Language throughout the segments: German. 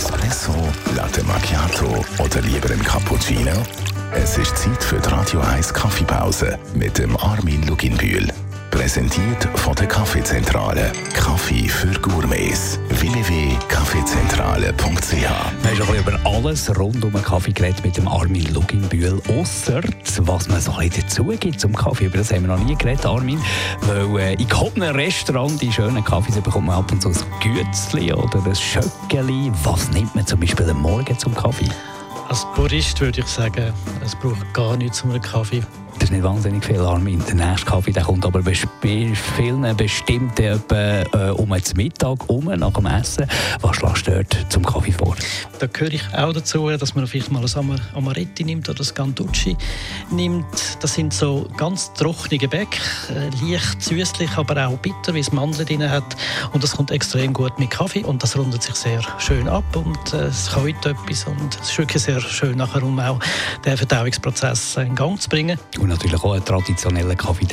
Espresso, Latte Macchiato oder lieber ein Cappuccino? Es ist Zeit für die Radio 1 Kaffeepause mit dem Armin Luginbühl. Präsentiert von der Kaffeezentrale. Kaffee für Gourmets. www.kaffeezentrale.ch Wir haben schon über alles rund um den Kaffee geredet mit dem Armin Luginbühl. Ausser was man so ein bisschen dazu gibt zum Kaffee. Über das haben wir noch nie geredet, Armin. Weil äh, in keinem Restaurant die schönen Kaffees bekommt man ab und zu ein Gützli oder ein Schöckeli. Was nimmt man zum Beispiel am Morgen zum Kaffee? Als Purist würde ich sagen, es braucht gar nichts zum Kaffee. Ist nicht wahnsinnig viel Armin. Der nächste Kaffee der kommt aber bei vielen bestimmten etwa, äh, um den Mittag um, nach dem Essen. Was schlägst du dort zum Kaffee vor? Da gehöre ich auch dazu, dass man vielleicht mal ein Amaretti nimmt oder ein Ganducci nimmt. Das sind so ganz trockene Gebäck, äh, leicht süßlich, aber auch bitter, wie es Mandeln drin hat. Und das kommt extrem gut mit Kaffee und das rundet sich sehr schön ab und äh, es kaut etwas und es ist wirklich sehr schön nachher, um auch den Verdauungsprozess in Gang zu bringen. Und natürlich auch einen traditionellen Kaffee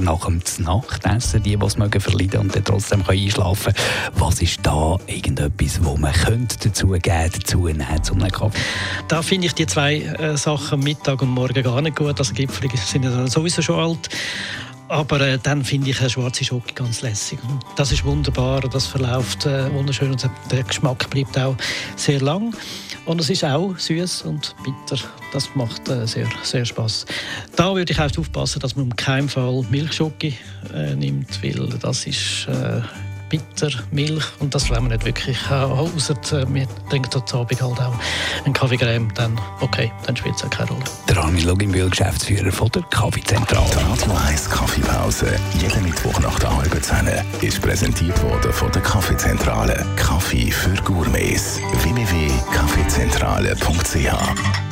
nach dem Nachtessen, die, die es mögen verleiden und dann trotzdem einschlafen können. Was ist da irgendetwas, wo man könnte dazu geben, dazu nehmen zu einem Kaffee? Da finde ich die zwei äh, Sachen Mittag und Morgen gar nicht gut. Also Gipfel sind ja sowieso schon alt. Aber äh, dann finde ich eine schwarze Schoki ganz lässig. Das ist wunderbar, das verläuft äh, wunderschön und der Geschmack bleibt auch sehr lang. Und es ist auch süß und bitter. Das macht äh, sehr, sehr Spaß. Da würde ich auch aufpassen, dass man um keinen Fall Milchschoki äh, nimmt, weil das ist äh, bitter, Milch und das wollen wir nicht wirklich. Äh, außer äh, wir trinken heute Abend halt auch einen Kaffeecreme, dann okay, dann spielt es auch keine Rolle. Der Armin Luginbühl, Geschäftsführer von der Kaffeezentrale. Die Radio 1 Kaffeepause, jeden Mittwoch nach der halben Zehn, ist präsentiert worden von der Kaffeezentrale. Kaffee für Gourmets. www.kaffeezentrale.ch